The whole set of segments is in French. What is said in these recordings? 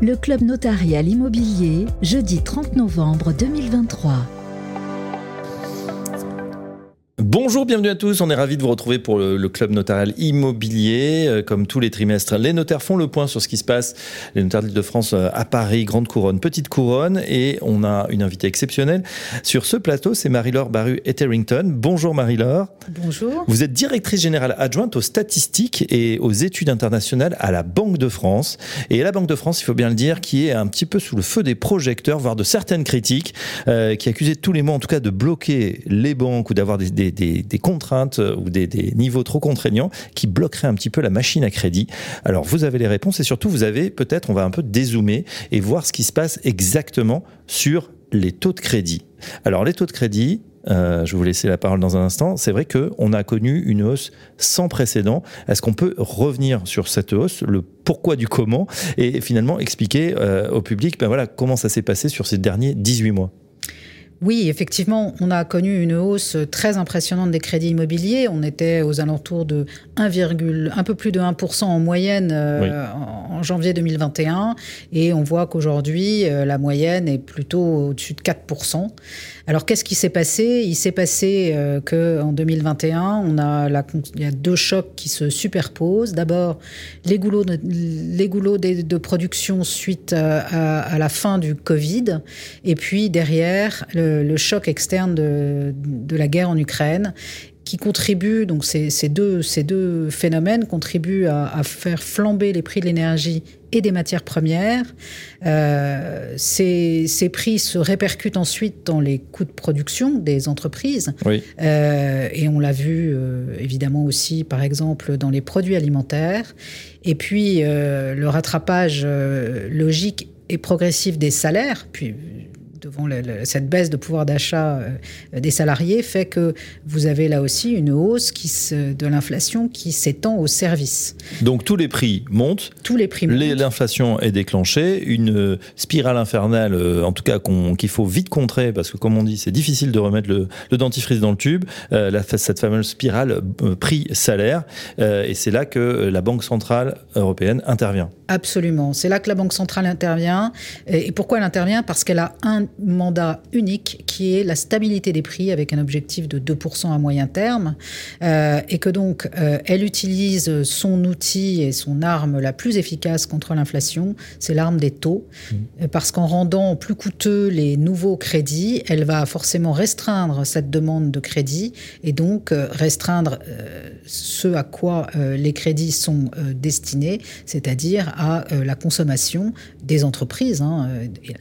le Club Notarial Immobilier, jeudi 30 novembre 2023. Bonjour, bienvenue à tous. On est ravis de vous retrouver pour le, club notarial immobilier. Euh, comme tous les trimestres, les notaires font le point sur ce qui se passe. Les notaires d'Île-de-France euh, à Paris, Grande Couronne, Petite Couronne. Et on a une invitée exceptionnelle sur ce plateau, c'est Marie-Laure Baru Etherington. Bonjour Marie-Laure. Bonjour. Vous êtes directrice générale adjointe aux statistiques et aux études internationales à la Banque de France. Et la Banque de France, il faut bien le dire, qui est un petit peu sous le feu des projecteurs, voire de certaines critiques, euh, qui accusait tous les mots, en tout cas, de bloquer les banques ou d'avoir des des, contraintes euh, ou des, niveaux trop contraignants qui bloqueraient un petit peu la machine à crédit. Alors vous avez les réponses et surtout vous avez peut-être, on va un peu dézoomer et voir ce qui se passe exactement sur les taux de crédit. Alors les taux de crédit, euh, je vais vous laisser la parole dans un instant. C'est vrai qu'on a connu une hausse sans précédent. Est-ce qu'on peut revenir sur cette hausse, le pourquoi du comment, et finalement expliquer euh, au public ben voilà, comment ça s'est passé sur ces derniers 18 mois oui, effectivement, on a connu une hausse très impressionnante des crédits immobiliers. On était aux alentours de 1, un peu plus de 1% en moyenne euh, en, janvier 2021. Et on voit qu'aujourd'hui, euh, la moyenne est plutôt au-dessus de 4%. Alors, qu'est-ce qui s'est passé? Il s'est passé euh, qu'en 2021, on a la, il y a deux chocs qui se superposent. D'abord, les goulots de, les goulots de, production suite à, à, la fin du Covid. Et puis, derrière, le le, choc externe de, de, la guerre en Ukraine qui contribue, donc ces, ces, deux, ces deux phénomènes contribuent à, à, faire flamber les prix de l'énergie et des matières premières. Euh, ces, ces, prix se répercutent ensuite dans les coûts de production des entreprises. Oui. Euh, et on l'a vu euh, évidemment aussi, par exemple, dans les produits alimentaires. Et puis, le rattrapage logique et progressif des salaires, puis devant cette baisse de pouvoir d'achat euh, des salariés fait que vous avez là aussi une hausse qui de l'inflation qui s'étend aux services. Donc tous les prix montent. Tous les prix montent. L'inflation est déclenchée, une spirale infernale, euh, en tout cas qu'il faut vite contrer parce que comme on dit, c'est difficile de remettre le, dentifrice dans le tube. Euh, la, cette fameuse spirale prix-salaire, et c'est là que la Banque centrale européenne intervient. Absolument, c'est là que la Banque centrale intervient. Et pourquoi elle intervient? Parce qu'elle a un mandat unique qui est la stabilité des prix avec un objectif de 2% à moyen terme euh, et que donc euh, elle utilise son outil et son arme la plus efficace contre l'inflation, c'est l'arme des taux mmh. Euh, parce qu'en rendant plus coûteux les nouveaux crédits, elle va forcément restreindre cette demande de crédit et donc restreindre euh, ce à quoi les crédits sont destinés, c'est-à-dire à la consommation des entreprises, hein,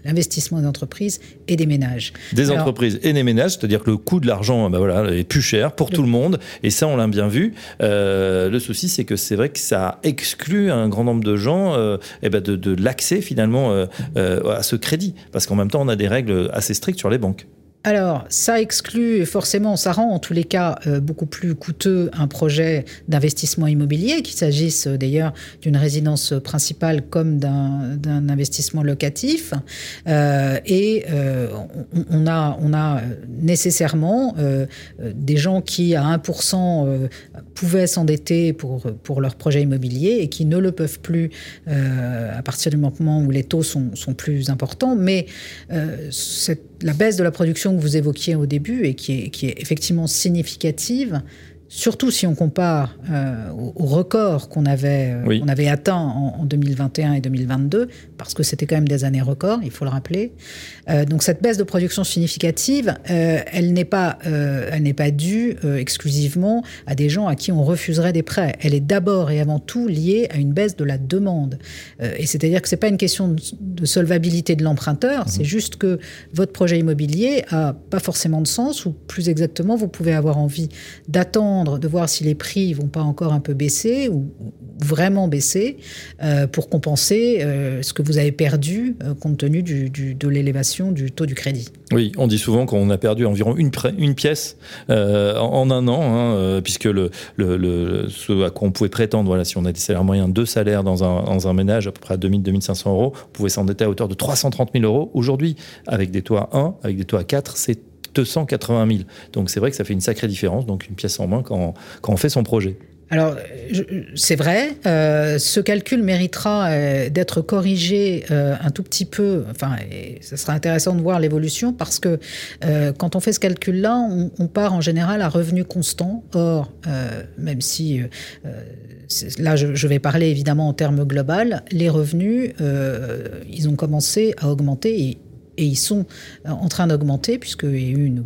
l'investissement des entreprises et des ménages. Des entreprises et des ménages, c'est-à-dire que le coût de l'argent ben voilà, est plus cher pour tout le monde, et ça on l'a bien vu. Euh, le souci c'est que c'est vrai que ça exclut un grand nombre de gens euh, eh ben de, de l'accès finalement euh, à ce crédit, parce qu'en même temps on a des règles assez strictes sur les banques. Alors, ça exclut forcément, ça rend en tous les cas euh, beaucoup plus coûteux un projet d'investissement immobilier, qu'il s'agisse euh, d'ailleurs d'une résidence principale comme d'un investissement locatif. Euh, et on, a, nécessairement des gens qui, à 1%, pouvaient s'endetter pour, pour leur projet immobilier et qui ne le peuvent plus à partir du moment où les taux sont, sont plus importants. Mais cette, la baisse de la production que vous évoquiez au début et qui est, qui est effectivement significative, Surtout si on compare euh, au, record qu'on avait, euh, oui. avait atteint en, en, 2021 et 2022, parce que c'était quand même des années records, il faut le rappeler. Euh, donc cette baisse de production significative, euh, elle n'est pas, euh, elle n'est pas due exclusivement à des gens à qui on refuserait des prêts. Elle est d'abord et avant tout liée à une baisse de la demande. et c'est-à-dire que c'est pas une question de, de solvabilité de l'emprunteur, mmh. c'est juste que votre projet immobilier a pas forcément de sens, ou plus exactement, vous pouvez avoir envie d'attendre de voir si les prix vont pas encore un peu baisser ou vraiment baisser euh, pour compenser euh, ce que vous avez perdu euh, compte tenu de l'élévation du taux du crédit. Oui, on dit souvent qu'on a perdu environ une, pièce en, un an, hein, puisque le, ce à quoi on pouvait prétendre, voilà, si on a des salaires moyens, deux salaires dans un, dans un ménage à peu près à 2000-2500 euros, on pouvait s'endetter à hauteur de 330 000 euros. Aujourd'hui, avec des taux à 1, avec des taux à 4, c'est 280 000. Donc c'est vrai que ça fait une sacrée différence, donc une pièce en main quand, quand on fait son projet. alors, c'est vrai, euh, ce calcul méritera euh, d'être corrigé euh, un tout petit peu, enfin, ce sera intéressant de voir l'évolution, parce que quand on fait ce calcul-là, on, part en général à revenu constant. Or, même si, là, je, je, vais parler évidemment en termes global, les revenus, ils ont commencé à augmenter et, et ils sont en train d'augmenter, puisqu'il y a eu une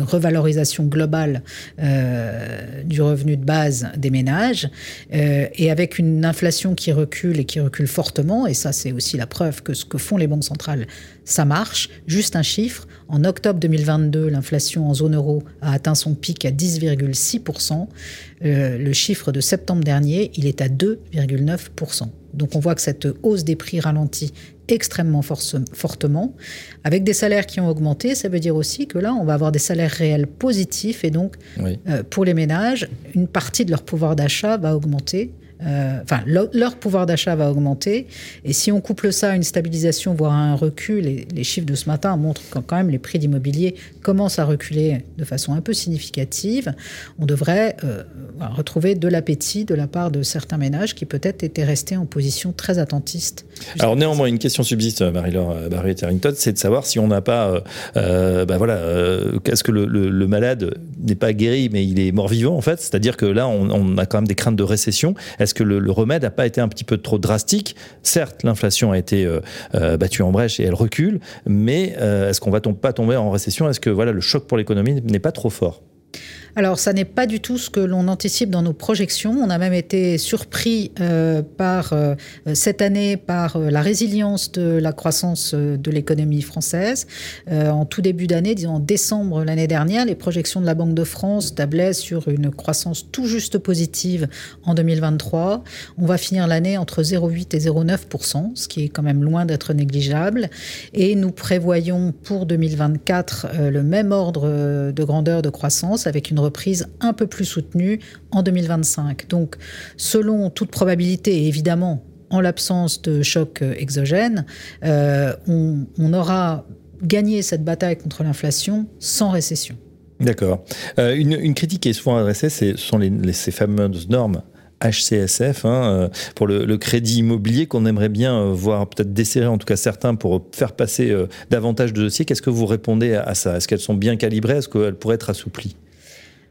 revalorisation globale euh, du revenu de base des ménages, euh, et avec une inflation qui recule et qui recule fortement, et ça c'est aussi la preuve que ce que font les banques centrales, ça marche. Juste un chiffre, en octobre 2022, l'inflation en zone euro a atteint son pic à 10,6%. Euh, le chiffre de septembre dernier, il est à 2,9%. Donc on voit que cette hausse des prix ralentit extrêmement fortement. Avec des salaires qui ont augmenté, ça veut dire aussi que là, on va avoir des salaires réels positifs et donc, euh, pour les ménages, une partie de leur pouvoir d'achat va augmenter. Euh, enfin, leur pouvoir d'achat va augmenter. Et si on couple ça à une stabilisation, voire à un recul, et les chiffres de ce matin montrent que quand même les prix d'immobilier commencent à reculer de façon un peu significative, on devrait euh, retrouver de l'appétit de la part de certains ménages qui peut-être étaient restés en position très attentiste. Alors néanmoins, une question subsiste, Marie-Laure euh, Barry Terrington, c'est de savoir si on n'a pas, euh, bah voilà, qu'est-ce que le, le, malade n'est pas guéri, mais il est mort-vivant en fait? C'est-à-dire que là, on, on, a quand même des craintes de récession. Est-ce que le, remède n'a pas été un petit peu trop drastique. Certes, l'inflation a été euh, euh, battue en brèche et elle recule, mais euh, est-ce qu'on va pas tomber en récession? Est-ce que voilà, le choc pour l'économie n'est pas trop fort? Alors, ça n'est pas du tout ce que l'on anticipe dans nos projections. On a même été surpris euh, par euh, cette année par euh, la résilience de la croissance de l'économie française. en tout début d'année, disons en décembre l'année dernière, les projections de la Banque de France tablaient sur une croissance tout juste positive en 2023. On va finir l'année entre 0,8 et 0,9 ce qui est quand même loin d'être négligeable. Et nous prévoyons pour 2024 le même ordre de grandeur de croissance avec une reprise un peu plus soutenue en 2025. Donc, selon toute probabilité, et évidemment, en l'absence de choc euh, exogène, euh, on, aura gagné cette bataille contre l'inflation sans récession. D'accord. Euh, une, critique qui est souvent adressée, ce sont ces fameuses normes HCSF hein, pour le, crédit immobilier qu'on aimerait bien voir peut-être desserrer en tout cas certains pour faire passer davantage de dossiers. Qu'est-ce que vous répondez à ça? Est-ce qu'elles sont bien calibrées? Est-ce qu'elles pourraient être assouplies?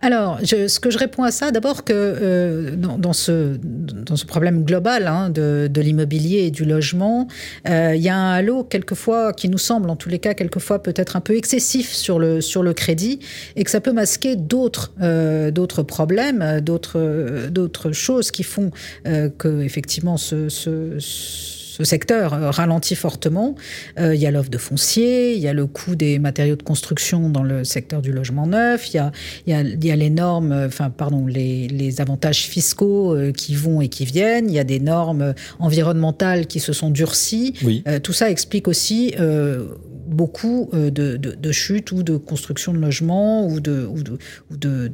Alors, ce que je réponds à ça, d'abord que euh, dans, ce, dans ce problème global hein, de, l'immobilier et du logement, euh, il y a un halo quelquefois qui nous semble, en tous les cas, quelquefois peut-être un peu excessif sur le, sur le crédit et que ça peut masquer d'autres euh, d'autres problèmes, d'autres choses qui font que effectivement ce, ce ce secteur euh, ralentit fortement. Euh, il y a l'offre de foncier, il y a le coût des matériaux de construction dans le secteur du logement neuf, il y a, il y a, les normes, euh, enfin, pardon, les, les avantages fiscaux qui vont et qui viennent, il y a des normes environnementales qui se sont durcies. tout ça explique aussi beaucoup de, de, chutes ou de construction de logements ou de, ou de, ou de,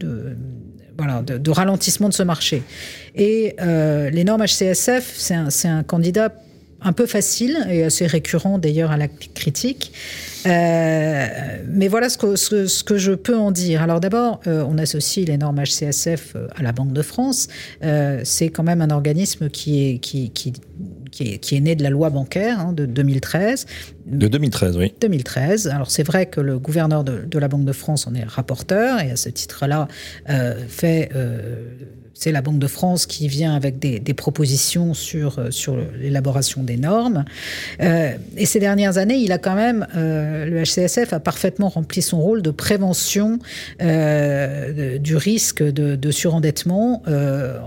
voilà, de, ralentissement de ce marché. Et les normes HCSF, c'est un, un, candidat un peu facile et assez récurrent d'ailleurs à la critique. Euh, mais voilà ce que, ce, que, je peux en dire. Alors d'abord, euh, on associe les normes HCSF euh, à la Banque de France. c'est quand même un organisme qui est, qui, qui, qui est, né de la loi bancaire hein, de 2013. De 2013, oui. 2013. Alors c'est vrai que le gouverneur de, la Banque de France en est rapporteur et à ce titre-là fait c'est la Banque de France qui vient avec des, propositions sur, euh, sur l'élaboration des normes. Euh, et ces dernières années, il a quand même, euh, le HCSF a parfaitement rempli son rôle de prévention du risque de, surendettement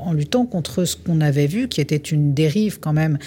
en luttant contre ce qu'on avait vu, qui était une dérive quand même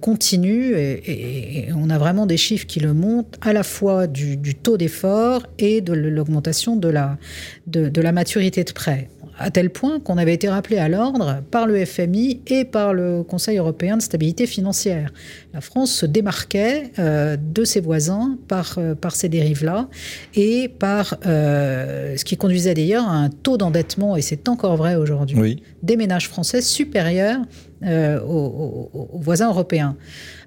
continue. Et, on a vraiment des qui le montrent, à la fois du, taux d'effort et de l'augmentation de la, de, de la maturité de prêt à tel point qu'on avait été rappelé à l'ordre par le FMI et par le Conseil européen de stabilité financière. La France se démarquait euh, de ses voisins par, euh, par ces dérives-là et par euh, ce qui conduisait d'ailleurs à un taux d'endettement, et c'est encore vrai aujourd'hui, des ménages français supérieur aux, voisins européens.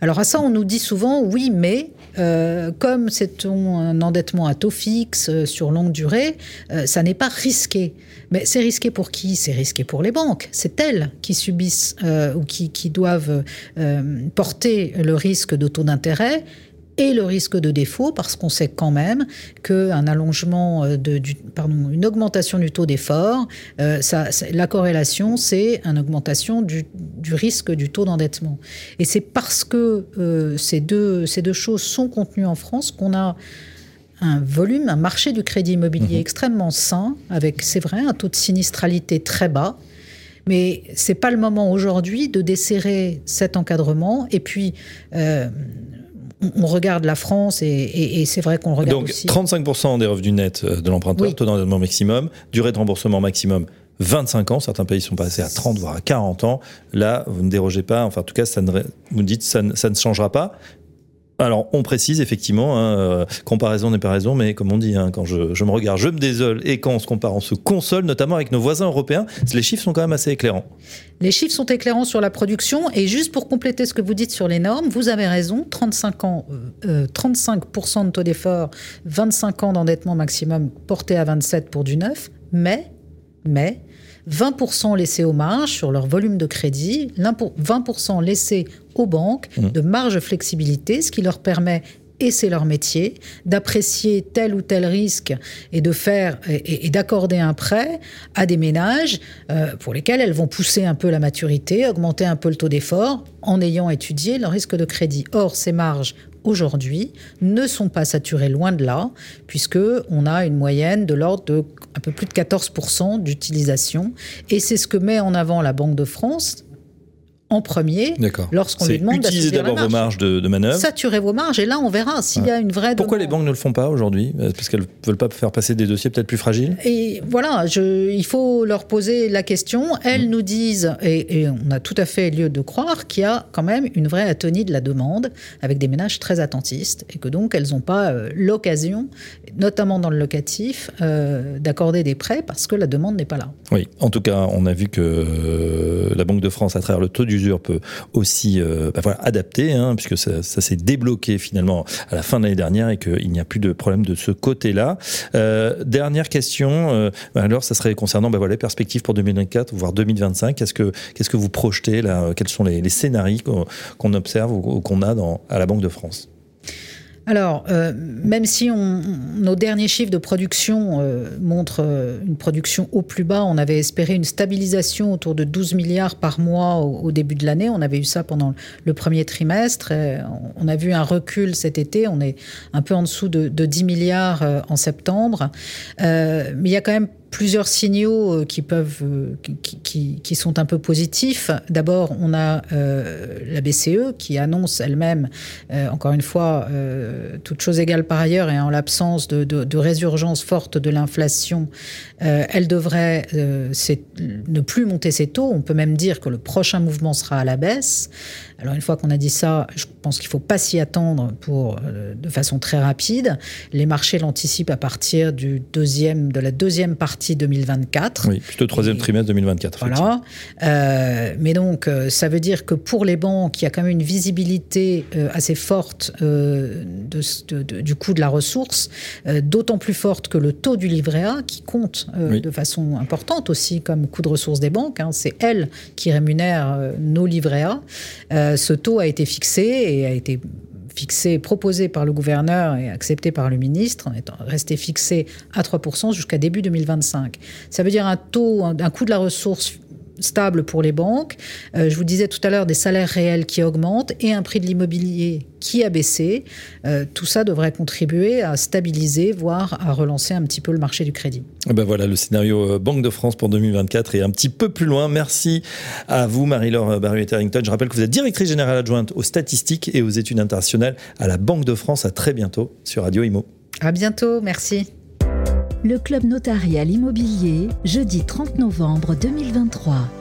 Alors à ça, on nous dit souvent, oui, mais comme c'est un endettement à taux fixe sur longue durée, ça n'est pas risqué. Mais c'est risqué pour qui? C'est risqué pour les banques. C'est elles qui subissent ou qui, qui doivent porter le risque de taux d'intérêt et le risque de défaut, parce qu'on sait quand même qu'un allongement, euh, de, du, pardon, une augmentation du taux d'effort, euh, ça, la corrélation, c'est une augmentation du, du, risque du taux d'endettement. Et c'est parce que euh, ces, deux, ces deux choses sont contenues en France qu'on a un volume, un marché du crédit immobilier mmh. extrêmement sain, avec, c'est vrai, un taux de sinistralité très bas. Mais c'est pas le moment aujourd'hui de desserrer cet encadrement. Et puis, euh, on regarde la France et, c'est vrai qu'on regarde Donc, aussi. 35% des revenus nets euh, de l'emprunteur, taux d'endettement maximum, durée de remboursement maximum 25 ans. Certains pays sont passés à 30 voire à 40 ans. Là, vous ne dérogez pas. Enfin, en tout cas, ça ne, vous dites ça ça ne changera pas. Alors, on précise effectivement, hein, euh, comparaison n'est pas raison, mais comme on dit, hein, quand je, me regarde, je me désole, et quand on se compare, on se console, notamment avec nos voisins européens. Les chiffres sont quand même assez éclairants. Les chiffres sont éclairants sur la production, et juste pour compléter ce que vous dites sur les normes, vous avez raison, 35 ans, 35% euh, de taux d'effort, 25 ans d'endettement maximum porté à 27 pour du neuf, mais, mais, 20% laissés aux marges sur leur volume de crédit, 20% laissés aux banques mmh. de marge flexibilité, ce qui leur permet et c'est leur métier, d'apprécier tel ou tel risque et de faire et, d'accorder un prêt à des ménages euh, pour lesquels elles vont pousser un peu la maturité, augmenter un peu le taux d'effort en ayant étudié leur risque de crédit. Or, ces marges aujourd'hui ne sont pas saturées loin de là, puisque on a une moyenne de l'ordre de un peu plus de 14% d'utilisation, et c'est ce que met en avant la Banque de France en premier lorsqu'on lui demande d'utiliser d'abord vos marges de, manœuvre. Saturer vos marges et là on verra s'il y a une vraie. Pourquoi les banques ne le font pas aujourd'hui Parce qu'elles veulent pas faire passer des dossiers peut-être plus fragiles? Et voilà, je, il faut leur poser la question. Elles mmh. nous disent et, on a tout à fait lieu de croire qu'il y a quand même une vraie atonie de la demande avec des ménages très attentistes et que donc elles n'ont pas euh, l'occasion, notamment dans le locatif, euh, d'accorder des prêts parce que la demande n'est pas là. Oui, en tout cas, on a vu que euh, la Banque de France, à travers le taux du peut aussi euh, bah adapter, hein, puisque ça, s'est débloqué finalement à la fin de l'année dernière et qu'il n'y a plus de problème de ce côté-là. Euh, dernière question, euh, bah alors ça serait concernant bah les perspectives pour 2024, voire 2025. Qu'est-ce que, vous projetez là Quels sont les, scénarios qu'on, observe ou, qu'on a à la Banque de France? Alors, euh, même si nos derniers chiffres de production euh, montrent euh, une production au plus bas, on avait espéré une stabilisation autour de 12 milliards par mois au, début de l'année. On avait eu ça pendant le premier trimestre. on a vu un recul cet été. On est un peu en dessous de, de 10 milliards en septembre. mais il y a quand même plusieurs signaux euh, qui peuvent, euh, qui, qui, sont un peu positifs. D'abord, on a euh, la BCE qui annonce elle-même, encore une fois, toute chose égale par ailleurs et en l'absence de, de, résurgence forte de l'inflation, elle devrait ne plus monter ses taux. On peut même dire que le prochain mouvement sera à la baisse. Alors une fois qu'on a dit ça, je pense qu'il ne faut pas s'y attendre pour, de façon très rapide. Les marchés l'anticipent à partir du deuxième, de la deuxième partie 2024. Oui, plutôt troisième trimestre 2024. Voilà. Euh, mais donc, euh, ça veut dire que pour les banques, il y a quand même une visibilité euh, assez forte de, du coût de la ressource, d'autant plus forte que le taux du livret A, qui compte de façon importante aussi comme coût de ressources des banques, hein, c'est elle qui rémunère nos livrets A. ce taux a été fixé et a été fixé, proposé par le gouverneur et accepté par le ministre, en étant resté fixé à 3% jusqu'à début 2025. Ça veut dire un taux, un coût de la ressource stable pour les banques. Euh, je vous disais tout à l'heure des salaires réels qui augmentent et un prix de l'immobilier qui a baissé. Euh, tout ça devrait contribuer à stabiliser, voire à relancer un petit peu le marché du crédit. Et eh ben voilà le scénario euh, Banque de France pour 2024 et un petit peu plus loin. Merci à vous, Marie-Laure Barry-Etterington. Je rappelle que vous êtes directrice générale adjointe aux statistiques et aux études internationales à la Banque de France. À très bientôt sur Radio Imo. À bientôt, merci. Le Club Notarial Immobilier, jeudi 30 novembre 2023.